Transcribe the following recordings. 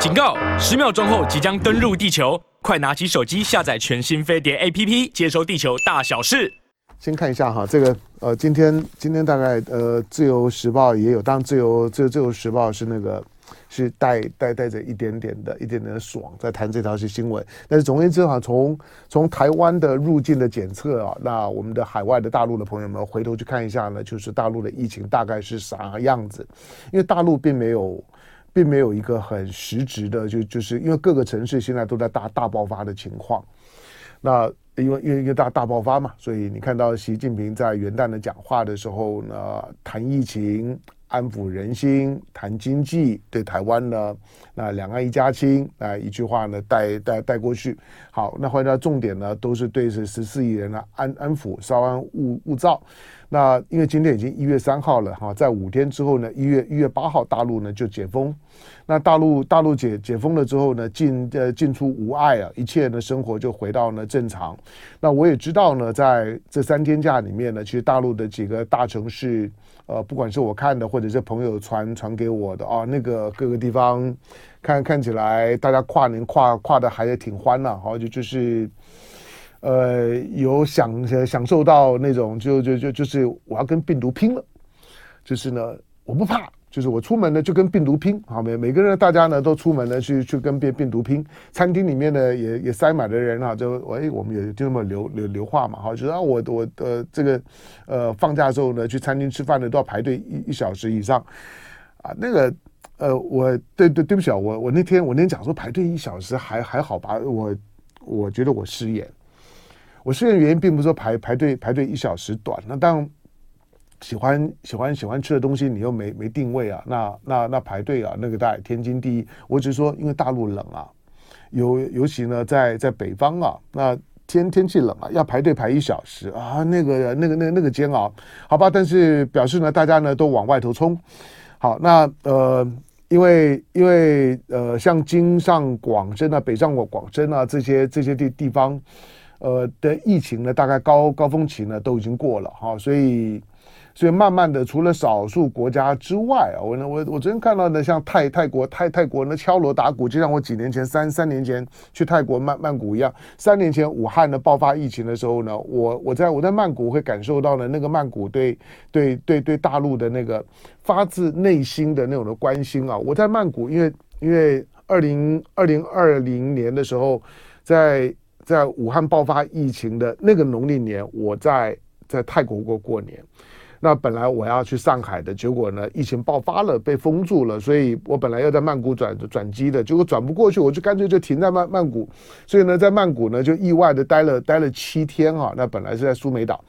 警告！十秒钟后即将登陆地球，快拿起手机下载全新飞碟 APP，接收地球大小事。先看一下哈，这个呃，今天今天大概呃，《自由时报》也有，当然自由自由自由时报是那个是带带带着一点点的一点点的爽在谈这条是新闻。但是总而言之哈，从从台湾的入境的检测啊，那我们的海外的大陆的朋友们回头去看一下呢，就是大陆的疫情大概是啥样子？因为大陆并没有。并没有一个很实质的，就就是因为各个城市现在都在大大爆发的情况，那因为因为一个大大爆发嘛，所以你看到习近平在元旦的讲话的时候呢，谈疫情、安抚人心、谈经济，对台湾呢，那两岸一家亲，啊一句话呢带带带过去。好，那回到重点呢，都是对这十四亿人呢安安抚、稍安勿勿躁。那因为今天已经一月三号了哈，在五天之后呢，一月一月八号大陆呢就解封。那大陆大陆解解封了之后呢，进呃进出无碍啊，一切呢生活就回到了正常。那我也知道呢，在这三天假里面呢，其实大陆的几个大城市，呃，不管是我看的或者是朋友传传给我的啊，那个各个地方看看起来大家跨年跨跨的还是挺欢的，好就就是。呃，有享享受到那种，就就就就是我要跟病毒拼了，就是呢，我不怕，就是我出门呢就跟病毒拼，好每每个人大家呢都出门呢去去跟病病毒拼，餐厅里面呢也也塞满了人啊，就哎我们也就这么留留留话嘛，好，就是啊我我呃这个呃放假的时候呢去餐厅吃饭呢都要排队一一小时以上，啊那个呃我对对对不起啊，我我那天我那天讲说排队一小时还还好吧，我我觉得我失言。我失言的原因并不是说排排队排队一小时短，那当喜欢喜欢喜欢吃的东西，你又没没定位啊，那那那排队啊，那个大概天经地义。我只是说，因为大陆冷啊，尤尤其呢在在北方啊，那天天气冷啊，要排队排一小时啊，那个那个那个那个煎熬，好吧。但是表示呢，大家呢都往外头冲。好，那呃，因为因为呃，像京上广深啊，北上广广深啊这些这些地地方。呃的疫情呢，大概高高峰期呢都已经过了哈，所以所以慢慢的，除了少数国家之外啊，我呢我我昨天看到呢，像泰泰国泰泰国呢敲锣打鼓，就像我几年前三三年前去泰国曼曼谷一样，三年前武汉呢爆发疫情的时候呢，我我在我在曼谷会感受到呢，那个曼谷对对对对大陆的那个发自内心的那种的关心啊，我在曼谷，因为因为二零二零二零年的时候在。在武汉爆发疫情的那个农历年，我在在泰国过过年。那本来我要去上海的，结果呢，疫情爆发了，被封住了，所以我本来要在曼谷转转机的，结果转不过去，我就干脆就停在曼曼谷。所以呢，在曼谷呢，就意外的待了待了七天啊。那本来是在苏梅岛，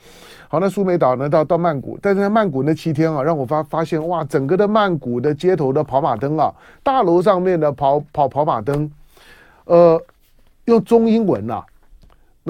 好，那苏梅岛呢，到到曼谷，但是在曼谷那七天啊，让我发发现哇，整个的曼谷的街头的跑马灯啊，大楼上面的跑跑跑马灯，呃。用中英文呐、啊，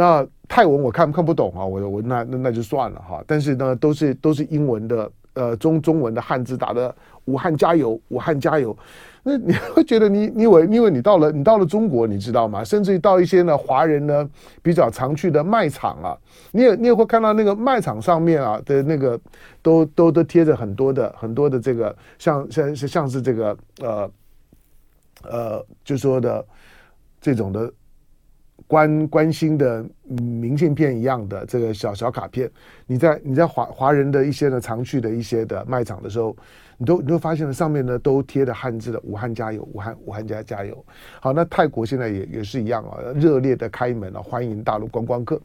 那泰文我看看不懂啊，我我那那那就算了哈。但是呢，都是都是英文的，呃，中中文的汉字打的“武汉加油，武汉加油”。那你 会觉得你你以为因为你到了你到了中国，你知道吗？甚至于到一些呢华人呢比较常去的卖场啊，你也你也会看到那个卖场上面啊的那个都都都贴着很多的很多的这个像像像是这个呃呃就说的这种的。关关心的明信片一样的这个小小卡片，你在你在华华人的一些呢常去的一些的卖场的时候，你都你都发现了上面呢都贴的汉字的“武汉加油，武汉武汉加加油”。好，那泰国现在也也是一样啊，热烈的开门啊，欢迎大陆观光客。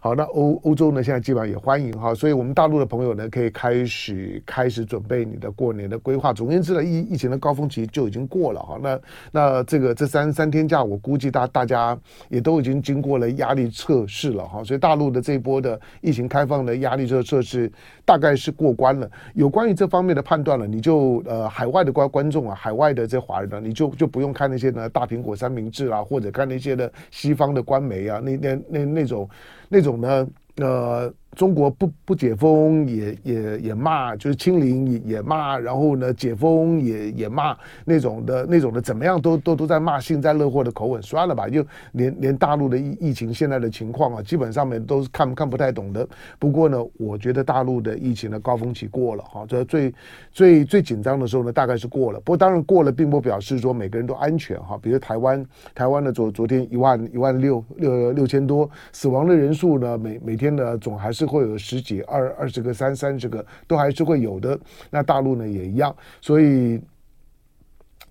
好，那欧欧洲呢，现在基本上也欢迎哈，所以我们大陆的朋友呢，可以开始开始准备你的过年的规划。总而言之呢，疫疫情的高峰期就已经过了哈。那那这个这三三天假，我估计大大家也都已经经过了压力测试了哈。所以大陆的这一波的疫情开放的压力测测试大概是过关了。有关于这方面的判断了，你就呃海外的观观众啊，海外的这华人呢，你就就不用看那些呢大苹果三明治啊，或者看那些的西方的官媒啊，那那那那种。那种呢，呃，中国不不解封也也也骂，就是清零也也骂，然后呢解封也也骂那种的那种的怎么样都都都在骂幸灾乐祸的口吻，算了吧，就连连大陆的疫疫情现在的情况啊，基本上面都是看看不太懂的。不过呢，我觉得大陆的疫情的高峰期过了哈，这最最最紧张的时候呢，大概是过了。不过当然过了，并不表示说每个人都安全哈。比如台湾台湾的昨昨天一万一万六六六千多死亡的人数呢，每每天呢总还是。会有十几、二二十个、三三十个，都还是会有的。那大陆呢也一样，所以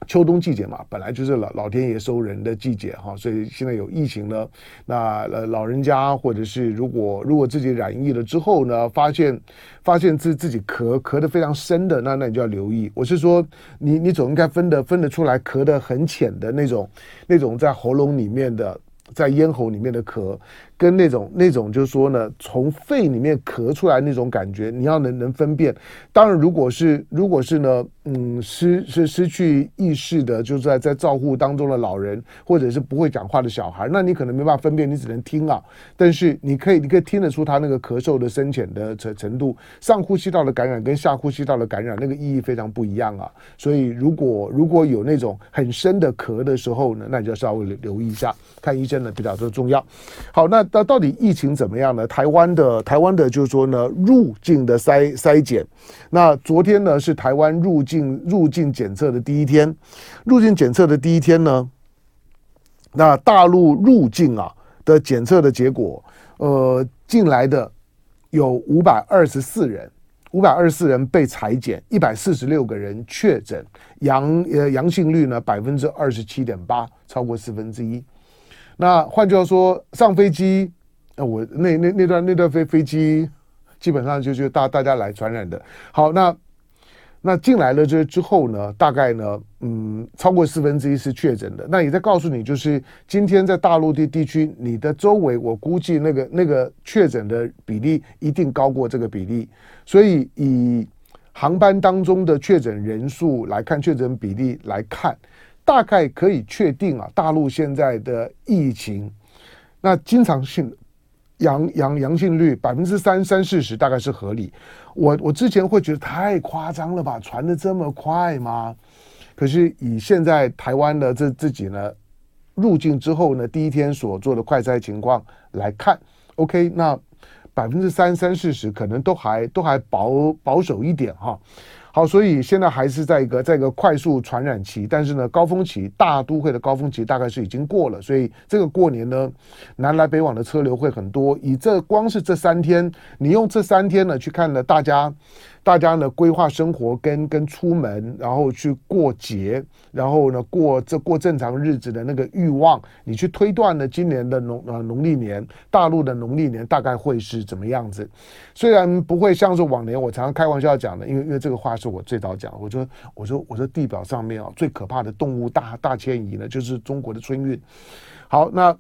秋冬季节嘛，本来就是老老天爷收人的季节哈。所以现在有疫情呢，那呃老人家或者是如果如果自己染疫了之后呢，发现发现自自己咳咳得非常深的，那那你就要留意。我是说，你你总应该分得分得出来，咳得很浅的那种，那种在喉咙里面的，在咽喉里面的咳。跟那种那种就是说呢，从肺里面咳出来那种感觉，你要能能分辨。当然，如果是如果是呢，嗯，失失失去意识的，就是在在照护当中的老人，或者是不会讲话的小孩，那你可能没办法分辨，你只能听啊。但是你可以你可以听得出他那个咳嗽的深浅的程程度，上呼吸道的感染跟下呼吸道的感染那个意义非常不一样啊。所以如果如果有那种很深的咳的时候呢，那你就稍微留留意一下，看医生呢比较的重要。好，那。那到底疫情怎么样呢？台湾的台湾的，就是说呢，入境的筛筛检。那昨天呢是台湾入境入境检测的第一天，入境检测的第一天呢，那大陆入境啊的检测的结果，呃，进来的有五百二十四人，五百二十四人被裁减，一百四十六个人确诊，阳呃阳性率呢百分之二十七点八，超过四分之一。那换句话说，上飞机，那我那那那段那段飞飞机，基本上就就大大家来传染的。好，那那进来了这之后呢，大概呢，嗯，超过四分之一是确诊的。那也在告诉你，就是今天在大陆的地区，你的周围，我估计那个那个确诊的比例一定高过这个比例。所以以航班当中的确诊人数来看，确诊比例来看。大概可以确定啊，大陆现在的疫情，那经常性阳阳阳性率百分之三三四十，大概是合理。我我之前会觉得太夸张了吧，传的这么快吗？可是以现在台湾的这自己呢，入境之后呢，第一天所做的快筛情况来看，OK，那百分之三三四十可能都还都还保保守一点哈。好，所以现在还是在一个在一个快速传染期，但是呢，高峰期大都会的高峰期大概是已经过了，所以这个过年呢，南来北往的车流会很多。以这光是这三天，你用这三天呢去看了大家。大家呢规划生活跟跟出门，然后去过节，然后呢过这过正常日子的那个欲望，你去推断呢今年的农呃农历年，大陆的农历年大概会是怎么样子？虽然不会像是往年，我常常开玩笑讲的，因为因为这个话是我最早讲，我说我说我说地表上面啊最可怕的动物大大迁移呢，就是中国的春运。好，那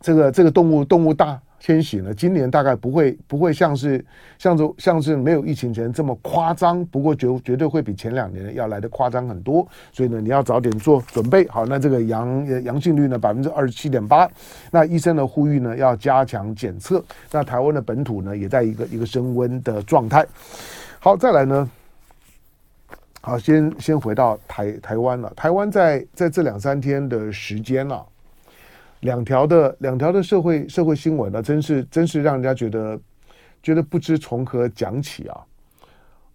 这个这个动物动物大。迁徙呢，今年大概不会不会像是像是像是没有疫情前这么夸张，不过绝绝对会比前两年要来的夸张很多，所以呢，你要早点做准备好。那这个阳阳性率呢，百分之二十七点八，那医生的呼吁呢，要加强检测。那台湾的本土呢，也在一个一个升温的状态。好，再来呢，好，先先回到台台湾了。台湾在在这两三天的时间了。两条的两条的社会社会新闻呢，真是真是让人家觉得觉得不知从何讲起啊。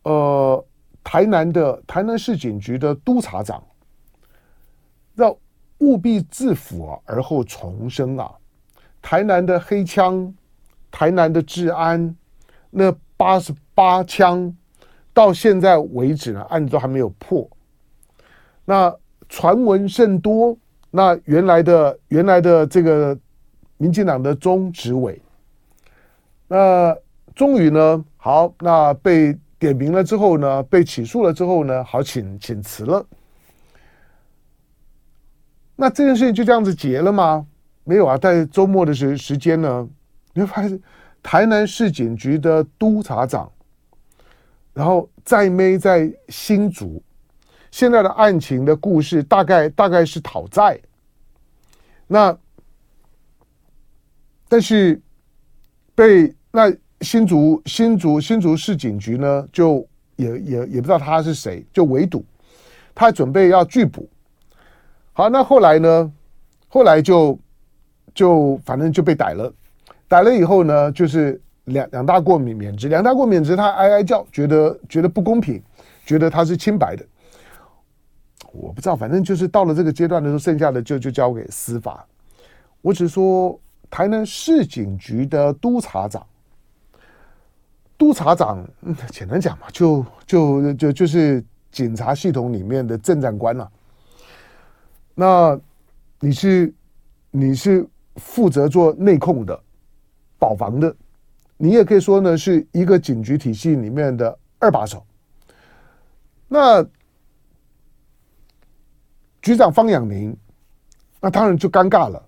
呃，台南的台南市警局的督察长要务必自腐啊，而后重生啊。台南的黑枪，台南的治安，那八十八枪到现在为止呢，案子都还没有破。那传闻甚多。那原来的原来的这个民进党的中执委，那终于呢，好，那被点名了之后呢，被起诉了之后呢，好请请辞了。那这件事情就这样子结了吗？没有啊，在周末的时时间呢，你会发现台南市警局的督察长，然后在没在新竹。现在的案情的故事大概大概是讨债，那但是被那新竹新竹新竹市警局呢，就也也也不知道他是谁，就围堵，他准备要拒捕。好，那后来呢？后来就就反正就被逮了，逮了以后呢，就是两两大过免免职，两大过免职，他哀哀叫，觉得觉得不公平，觉得他是清白的。我不知道，反正就是到了这个阶段的时候，剩下的就就交给司法。我只说台南市警局的督察长，督察长，嗯，简单讲嘛，就就就就是警察系统里面的正战官了。那你是你是负责做内控的、保防的，你也可以说呢，是一个警局体系里面的二把手。那局长方养宁，那当然就尴尬了。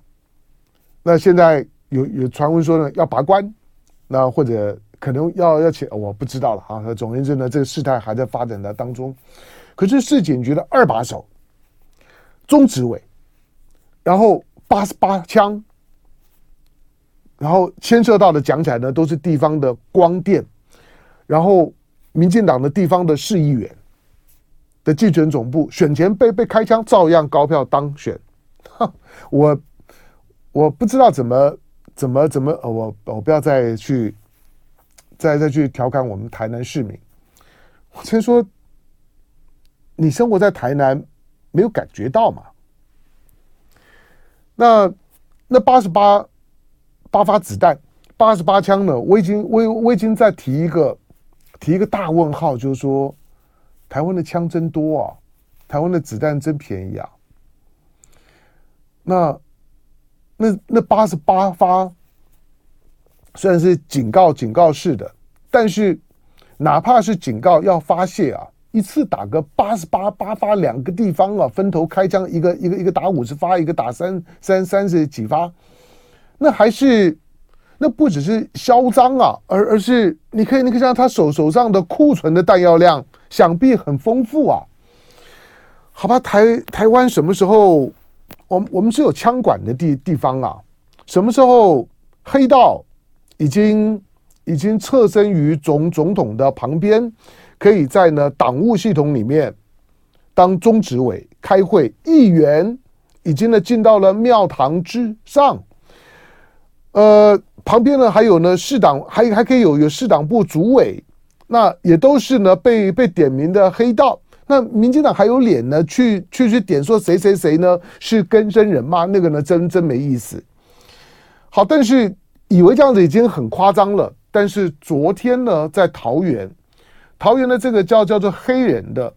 那现在有有传闻说呢，要拔关，那或者可能要要请，我不知道了啊。总而言之呢，这个事态还在发展的当中。可是市警局的二把手，中执委，然后八十八枪，然后牵涉到的讲起来呢，都是地方的光电，然后民进党的地方的市议员。的竞选总部选前被被开枪，照样高票当选。我我不知道怎么怎么怎么，我我不要再去再再去调侃我们台南市民。我先说，你生活在台南，没有感觉到吗？那那八十八八发子弹，八十八枪呢？我已经我我已经在提一个提一个大问号，就是说。台湾的枪真多啊，台湾的子弹真便宜啊。那那那八十八发虽然是警告警告式的，但是哪怕是警告要发泄啊，一次打个八十八八发，两个地方啊分头开枪，一个一个一个打五十发，一个打三三三十几发，那还是那不只是嚣张啊，而而是你可以你可以看他手手上的库存的弹药量。想必很丰富啊，好吧，台台湾什么时候，我们我们是有枪管的地地方啊？什么时候黑道已经已经侧身于总总统的旁边，可以在呢党务系统里面当中执委开会，议员已经呢进到了庙堂之上，呃，旁边呢还有呢市党还还可以有有市党部主委。那也都是呢被被点名的黑道，那民进党还有脸呢去去去点说谁谁谁呢是跟生人吗？那个呢真真没意思。好，但是以为这样子已经很夸张了。但是昨天呢，在桃园，桃园的这个叫叫做黑人的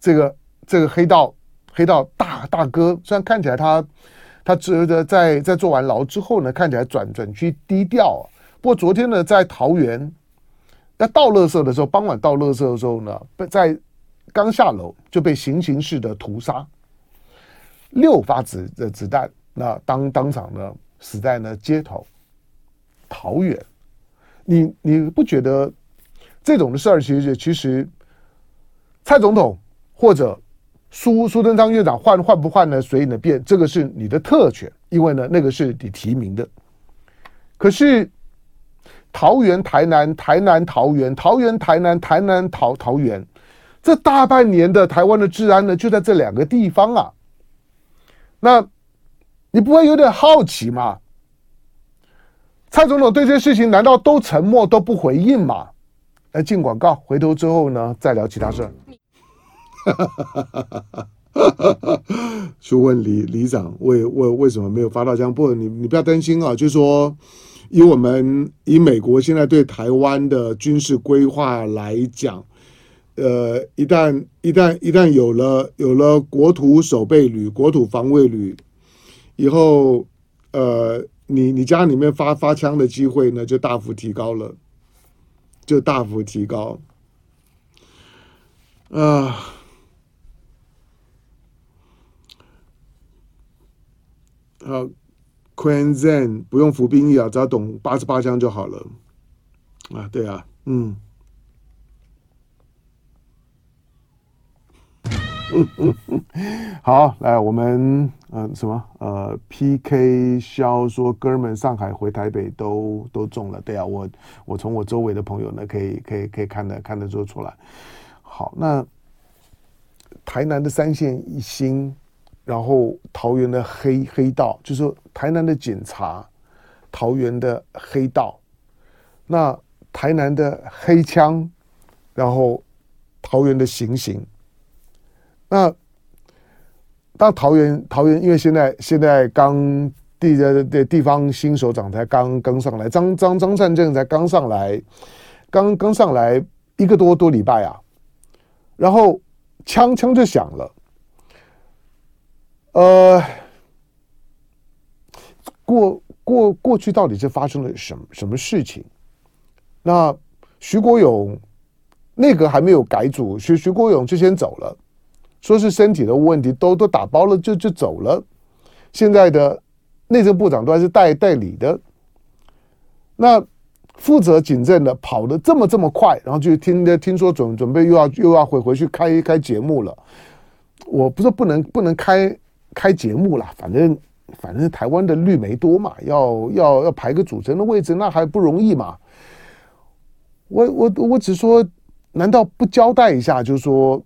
这个这个黑道黑道大大哥，虽然看起来他他这的在在坐完牢之后呢，看起来转转去低调啊，不过昨天呢，在桃园。那倒垃圾的时候，傍晚倒垃圾的时候呢，被在刚下楼就被行刑式的屠杀，六发子的子弹，那当当场呢死在呢街头。桃园，你你不觉得这种的事儿，其实其实蔡总统或者苏苏贞昌院长换换不换呢？随你的便，这个是你的特权，因为呢那个是你提名的。可是。桃园、台南、台南、桃园、桃园、台南、台南、桃桃园，这大半年的台湾的治安呢，就在这两个地方啊。那你不会有点好奇吗？蔡总统对这些事情难道都沉默都不回应吗？来进广告，回头之后呢，再聊其他事儿。去问李李长为为为什么没有发到枪？不，你你不要担心啊，就是说。以我们以美国现在对台湾的军事规划来讲，呃，一旦一旦一旦有了有了国土守备旅、国土防卫旅以后，呃，你你家里面发发枪的机会呢就大幅提高了，就大幅提高，啊，好。Zen 不用服兵役啊，只要懂八十八枪就好了。啊，对啊，嗯。好，来我们嗯、什么呃 PK 肖说哥们上海回台北都都中了，对啊，我我从我周围的朋友呢可以可以可以看得看得出出来。好，那台南的三线一星，然后桃园的黑黑道，就是台南的警察，桃园的黑道，那台南的黑枪，然后桃园的行刑。那当桃园桃园，因为现在现在刚地的的地方新首长才刚刚上来，张张张善政才刚上来，刚刚上来一个多多礼拜啊，然后枪枪就响了，呃，过过过去到底是发生了什么什么事情？那徐国勇内阁还没有改组，徐徐国勇就先走了。说是身体的问题，都都打包了就就走了。现在的内政部长都还是代代理的。那负责警政的跑的这么这么快，然后就听听说准准备又要又要回回去开开节目了。我不是不能不能开开节目了，反正反正台湾的绿媒多嘛，要要要排个主持人的位置，那还不容易嘛。我我我只说，难道不交代一下？就是说。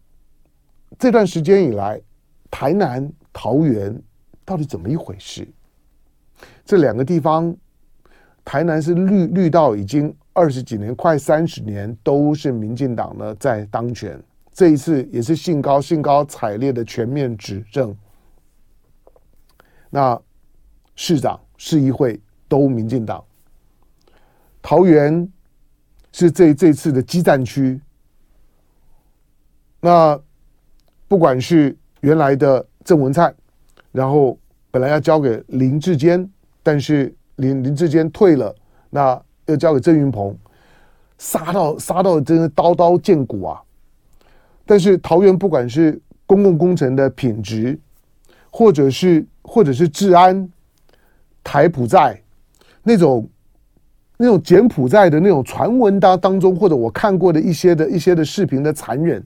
这段时间以来，台南、桃园到底怎么一回事？这两个地方，台南是绿绿到已经二十几年，快三十年都是民进党呢在当权。这一次也是兴高兴高采烈的全面执政。那市长、市议会都民进党。桃园是这这次的激战区。那。不管是原来的郑文灿，然后本来要交给林志坚，但是林林志坚退了，那又交给郑云鹏，杀到杀到真的刀刀见骨啊！但是桃园不管是公共工程的品质，或者是或者是治安，台普寨那种那种柬埔寨的那种传闻当当中，或者我看过的一些的一些的视频的残忍。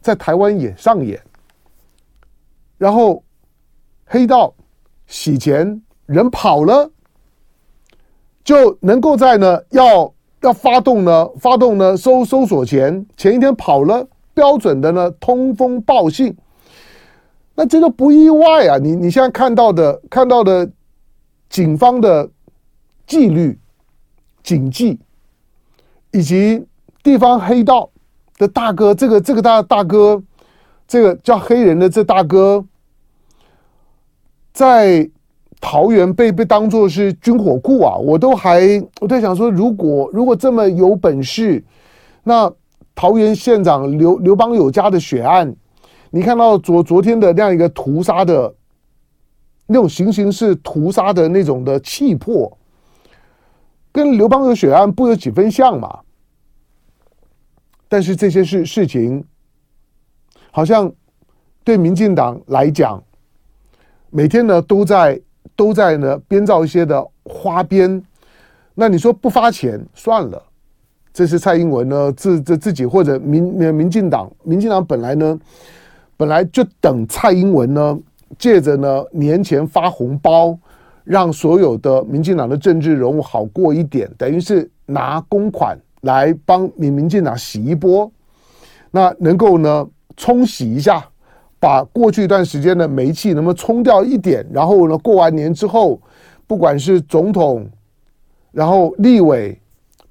在台湾也上演，然后黑道洗钱，人跑了，就能够在呢要要发动呢发动呢搜搜索前前一天跑了，标准的呢通风报信，那这个不意外啊！你你现在看到的看到的警方的纪律、警纪，以及地方黑道。的大哥，这个这个大大哥，这个叫黑人的这大哥，在桃园被被当作是军火库啊！我都还我在想说，如果如果这么有本事，那桃园县长刘刘邦友家的血案，你看到昨昨天的那样一个屠杀的，那种行刑式屠杀的那种的气魄，跟刘邦友血案不有几分像嘛？但是这些事事情，好像对民进党来讲，每天呢都在都在呢编造一些的花边。那你说不发钱算了，这是蔡英文呢自自自己或者民民进党，民进党本来呢本来就等蔡英文呢借着呢年前发红包，让所有的民进党的政治人物好过一点，等于是拿公款。来帮民民进党洗一波，那能够呢冲洗一下，把过去一段时间的煤气能不能冲掉一点？然后呢，过完年之后，不管是总统，然后立委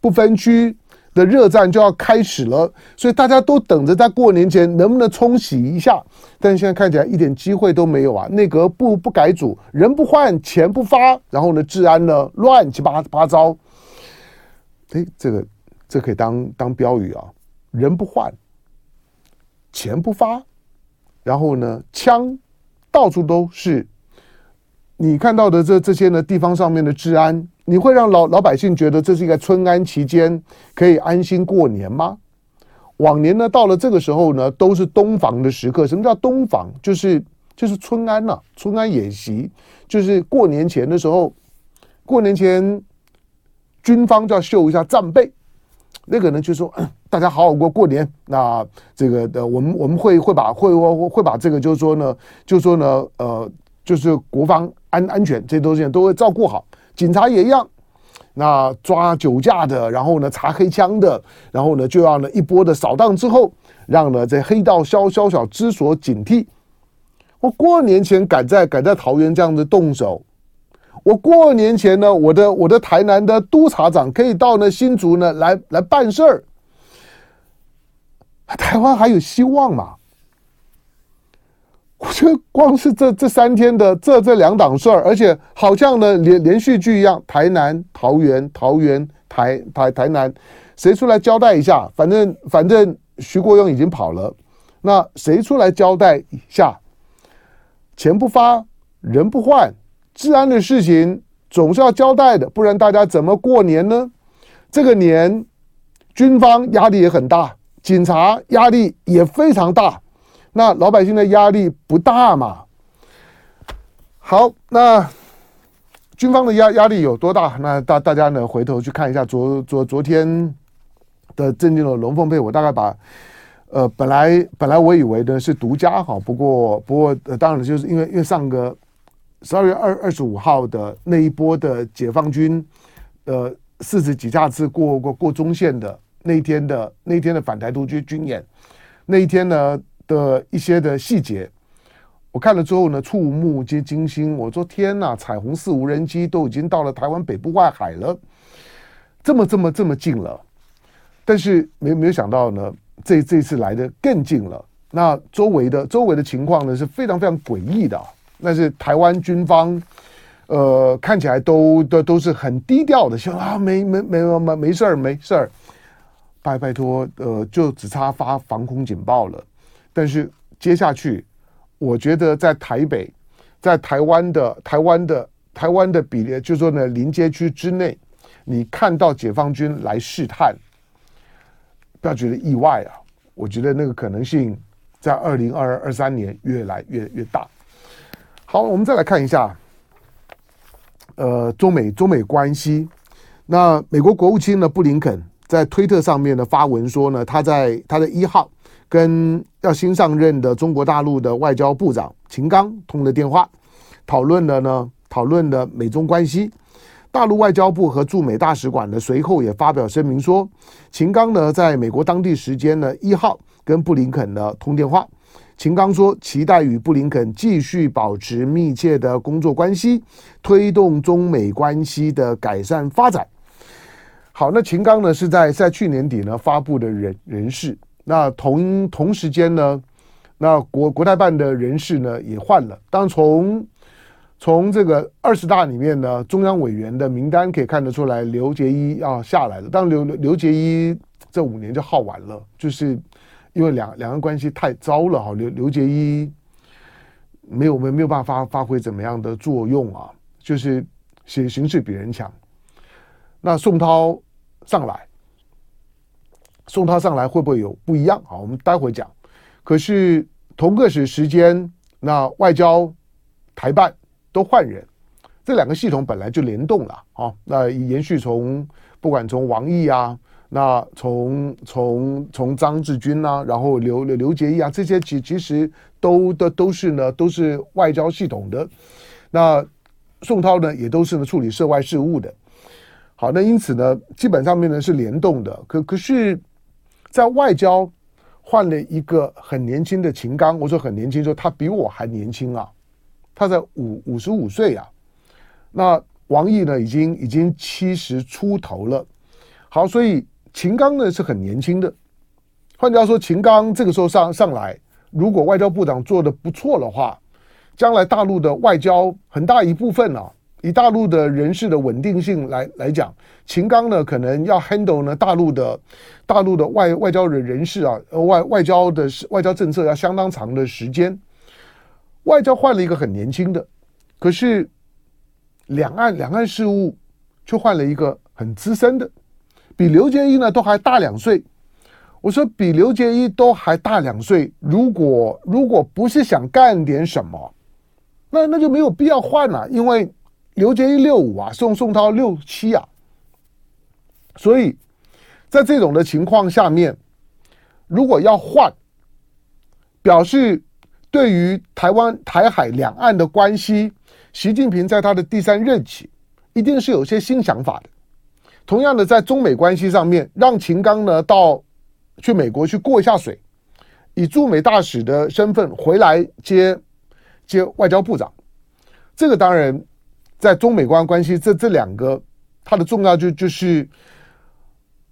不分区的热战就要开始了，所以大家都等着在过年前能不能冲洗一下。但现在看起来一点机会都没有啊！内阁不不改组，人不换，钱不发，然后呢，治安呢乱七八八糟。哎，这个。这可以当当标语啊！人不换，钱不发，然后呢，枪到处都是。你看到的这这些呢，地方上面的治安，你会让老老百姓觉得这是一个春安期间可以安心过年吗？往年呢，到了这个时候呢，都是冬防的时刻。什么叫冬防？就是就是春安呐、春安演习，就是过年前的时候，过年前军方就要秀一下战备。那个呢，就说大家好好过过年。那这个的，我们我们会会把会会会把这个，就是说呢，就是说呢，呃，就是国防安安全这些东西都会照顾好。警察也一样，那抓酒驾的，然后呢查黑枪的，然后呢就要呢一波的扫荡之后，让呢这黑道宵宵小之所警惕。我过年前赶在赶在桃园这样子动手。我过年前呢，我的我的台南的督察长可以到呢新竹呢来来办事儿，台湾还有希望吗？我觉得光是这这三天的这这两档事儿，而且好像呢连连续剧一样，台南、桃园、桃园、台台台南，谁出来交代一下？反正反正徐国勇已经跑了，那谁出来交代一下？钱不发，人不换。治安的事情总是要交代的，不然大家怎么过年呢？这个年，军方压力也很大，警察压力也非常大，那老百姓的压力不大嘛？好，那军方的压压力有多大？那大大家呢回头去看一下昨昨昨天的震惊的龙凤配，我大概把呃本来本来我以为呢是独家哈，不过不过、呃、当然就是因为因为上个。十二月二二十五号的那一波的解放军，呃，四十几架次过过过中线的那一天的那一天的反台独军军演，那一天呢的一些的细节，我看了之后呢，触目皆惊心。我说天呐，彩虹四无人机都已经到了台湾北部外海了，这么这么这么近了，但是没没有想到呢，这这次来的更近了。那周围的周围的情况呢是非常非常诡异的。那是台湾军方，呃，看起来都都都是很低调的，说啊，没没没没没没事儿，没事儿，拜拜托，呃，就只差发防空警报了。但是接下去，我觉得在台北，在台湾的台湾的台湾的比例，就是说呢，临街区之内，你看到解放军来试探，不要觉得意外啊，我觉得那个可能性在二零二二二三年越来越越大。好，我们再来看一下，呃，中美中美关系。那美国国务卿呢，布林肯在推特上面呢发文说呢，他在他的一号跟要新上任的中国大陆的外交部长秦刚通了电话，讨论了呢，讨论了美中关系。大陆外交部和驻美大使馆呢随后也发表声明说，秦刚呢在美国当地时间呢一号跟布林肯呢通电话。秦刚说：“期待与布林肯继续保持密切的工作关系，推动中美关系的改善发展。”好，那秦刚呢是在在去年底呢发布的人人事，那同同时间呢，那国国台办的人事呢也换了。当从从这个二十大里面呢，中央委员的名单可以看得出来，刘结一要下来了。当刘刘结一这五年就耗完了，就是。因为两两岸关系太糟了哈，刘刘结一没有没没有办法发发挥怎么样的作用啊，就是形形势比人强。那宋涛上来，宋涛上来会不会有不一样？好，我们待会讲。可是同个时时间，那外交台办都换人，这两个系统本来就联动了啊。那延续从不管从王毅啊。那从从从张志军啊，然后刘刘刘结一啊，这些其其实都都都是呢，都是外交系统的。那宋涛呢，也都是呢处理涉外事务的。好，那因此呢，基本上面呢是联动的。可可是，在外交换了一个很年轻的秦刚，我说很年轻，说他比我还年轻啊，他在五五十五岁啊。那王毅呢，已经已经七十出头了。好，所以。秦刚呢是很年轻的，换句话说，秦刚这个时候上上来，如果外交部长做的不错的话，将来大陆的外交很大一部分啊，以大陆的人事的稳定性来来讲，秦刚呢可能要 handle 呢大陆的大陆的外外交人人士啊，外外交的外交政策要相当长的时间。外交换了一个很年轻的，可是两岸两岸事务却换了一个很资深的。比刘结一呢都还大两岁，我说比刘结一都还大两岁，如果如果不是想干点什么，那那就没有必要换了，因为刘杰一六五啊，宋宋涛六七啊，所以在这种的情况下面，如果要换，表示对于台湾台海两岸的关系，习近平在他的第三任期一定是有些新想法的。同样的，在中美关系上面，让秦刚呢到去美国去过一下水，以驻美大使的身份回来接接外交部长，这个当然在中美关关系这这两个它的重要就就是。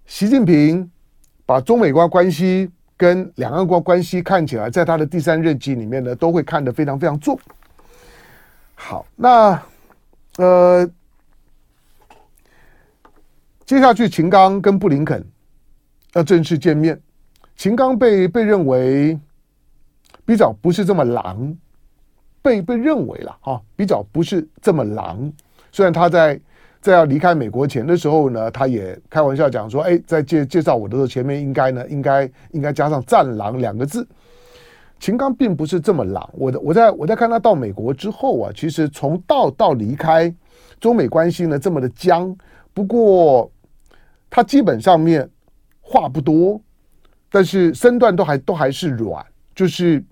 习近平把中美关关系跟两岸关关系看起来，在他的第三任期里面呢，都会看得非常非常重。好，那呃，接下去秦刚跟布林肯要正式见面。秦刚被被认为比较不是这么狼，被被认为了哈，比较不是这么狼。虽然他在。在要离开美国前的时候呢，他也开玩笑讲说：“哎，在介介绍我的时候，前面应该呢，应该应该加上‘战狼’两个字。”秦刚并不是这么狼。我的我在我在看他到美国之后啊，其实从到到离开，中美关系呢这么的僵。不过他基本上面话不多，但是身段都还都还是软，就是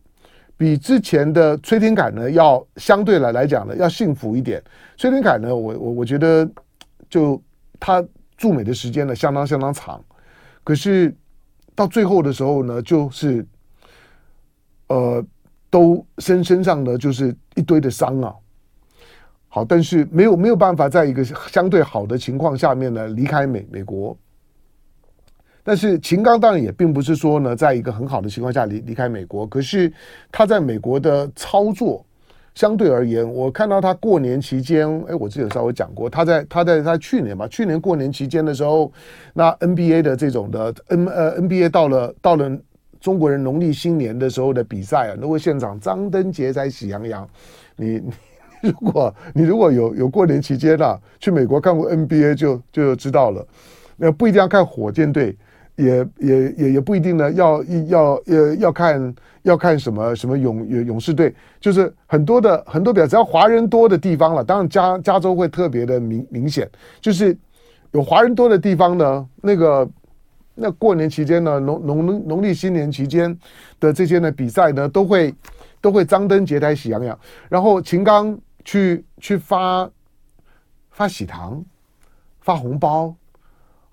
比之前的崔天凯呢要相对来来讲呢要幸福一点。崔天凯呢，我我我觉得。就他驻美的时间呢，相当相当长，可是到最后的时候呢，就是呃，都身身上呢就是一堆的伤啊。好，但是没有没有办法在一个相对好的情况下面呢离开美美国。但是秦刚当然也并不是说呢，在一个很好的情况下离离开美国，可是他在美国的操作。相对而言，我看到他过年期间，哎，我之前稍微讲过，他在他在他去年吧，去年过年期间的时候，那 NBA 的这种的 N 呃 NBA 到了到了中国人农历新年的时候的比赛啊，如果现场张灯结彩喜洋洋，你 你如果你如果有有过年期间啊，去美国看过 NBA 就就知道了，那不一定要看火箭队。也也也也不一定呢，要要要要看要看什么什么勇勇士队，就是很多的很多比较只要华人多的地方了，当然加加州会特别的明明显，就是有华人多的地方呢，那个那过年期间呢，农农农历新年期间的这些呢比赛呢，都会都会张灯结彩喜洋洋，然后秦刚去去发发喜糖，发红包。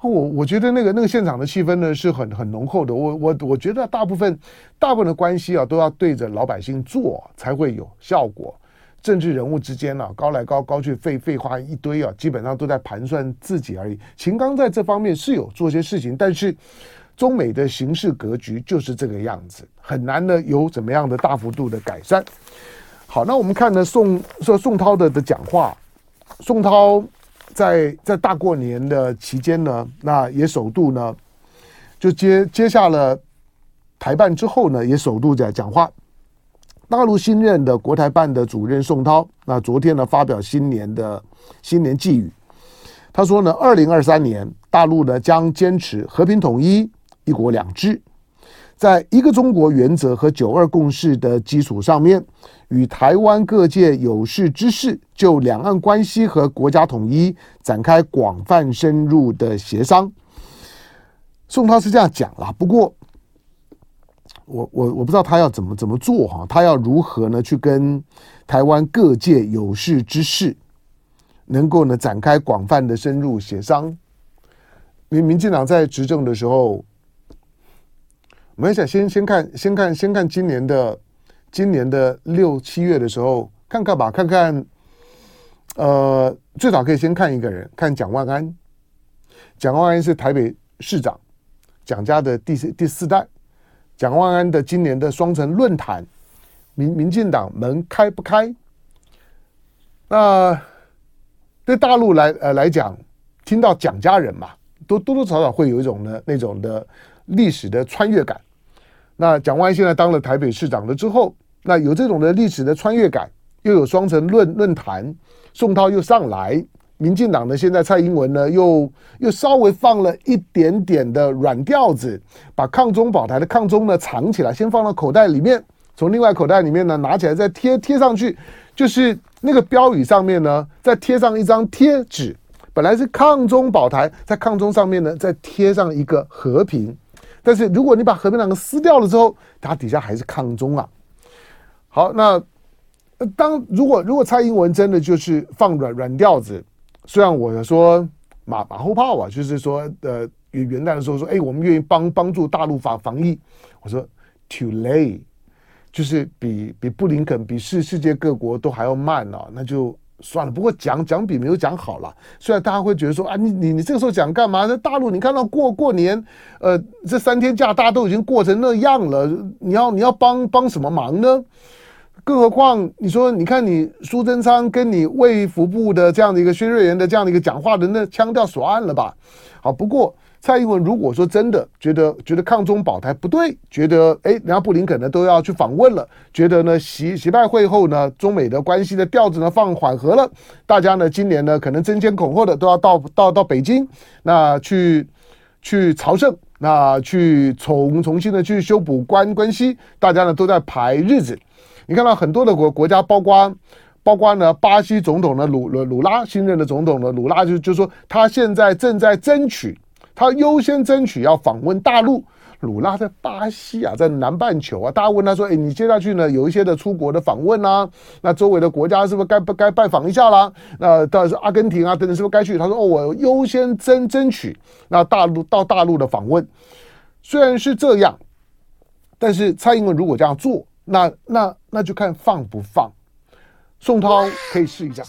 我我觉得那个那个现场的气氛呢是很很浓厚的。我我我觉得大部分大部分的关系啊都要对着老百姓做才会有效果。政治人物之间呢、啊、高来高高去废废话一堆啊，基本上都在盘算自己而已。秦刚在这方面是有做些事情，但是中美的形势格局就是这个样子，很难呢有怎么样的大幅度的改善。好，那我们看呢宋说宋涛的的讲话，宋涛。在在大过年的期间呢，那也首度呢，就接接下了台办之后呢，也首度在讲话。大陆新任的国台办的主任宋涛，那昨天呢发表新年的新年寄语，他说呢，二零二三年大陆呢将坚持和平统一、一国两制。在一个中国原则和九二共识的基础上面，与台湾各界有识之士就两岸关系和国家统一展开广泛深入的协商。宋涛是这样讲啦，不过我我我不知道他要怎么怎么做哈，他要如何呢去跟台湾各界有识之士能够呢展开广泛的深入协商？因为民进党在执政的时候。我们想先先看先看先看今年的今年的六七月的时候看看吧，看看，呃，最早可以先看一个人，看蒋万安。蒋万安是台北市长，蒋家的第四第四代。蒋万安的今年的双城论坛，民民进党门开不开？那对大陆来呃来讲，听到蒋家人嘛，都多多少少会有一种呢那种的历史的穿越感。那蒋万现在当了台北市长了之后，那有这种的历史的穿越感，又有双城论论坛，宋涛又上来，民进党呢现在蔡英文呢又又稍微放了一点点的软调子，把抗中保台的抗中呢藏起来，先放到口袋里面，从另外口袋里面呢拿起来再贴贴上去，就是那个标语上面呢再贴上一张贴纸，本来是抗中保台，在抗中上面呢再贴上一个和平，但是如果你把和平两个撕掉了之后，它底下还是抗中啊。好，那当如果如果蔡英文真的就是放软软调子，虽然我说马马后炮啊，就是说呃元元旦的时候说，哎，我们愿意帮帮助大陆防防疫，我说 too late。就是比比布林肯比世世界各国都还要慢啊，那就算了。不过讲讲比没有讲好了。虽然大家会觉得说啊，你你你这个时候讲干嘛？那大陆你看到过过年，呃，这三天假大家都已经过成那样了，你要你要帮帮什么忙呢？更何况你说，你看你苏贞昌跟你卫福部的这样的一个薛瑞元的这样的一个讲话的那腔调耍了吧？好，不过。蔡英文如果说真的觉得觉得抗中保台不对，觉得哎，人家布林肯呢都要去访问了，觉得呢习习拜会后呢，中美的关系的调子呢放缓和了，大家呢今年呢可能争先恐后的都要到到到北京，那去去朝圣，那去重重新的去修补关关系，大家呢都在排日子。你看到很多的国国家，包括包括呢巴西总统呢鲁鲁鲁拉新任的总统呢鲁拉就就说他现在正在争取。他优先争取要访问大陆，鲁拉在巴西啊，在南半球啊，大家问他说：“哎，你接下去呢，有一些的出国的访问啊，那周围的国家是不是该不该拜访一下啦？那到是阿根廷啊等等，是不是该去？”他说：“哦，我优先争争取那大陆到大陆的访问。”虽然是这样，但是蔡英文如果这样做，那那那就看放不放。宋涛可以试一下。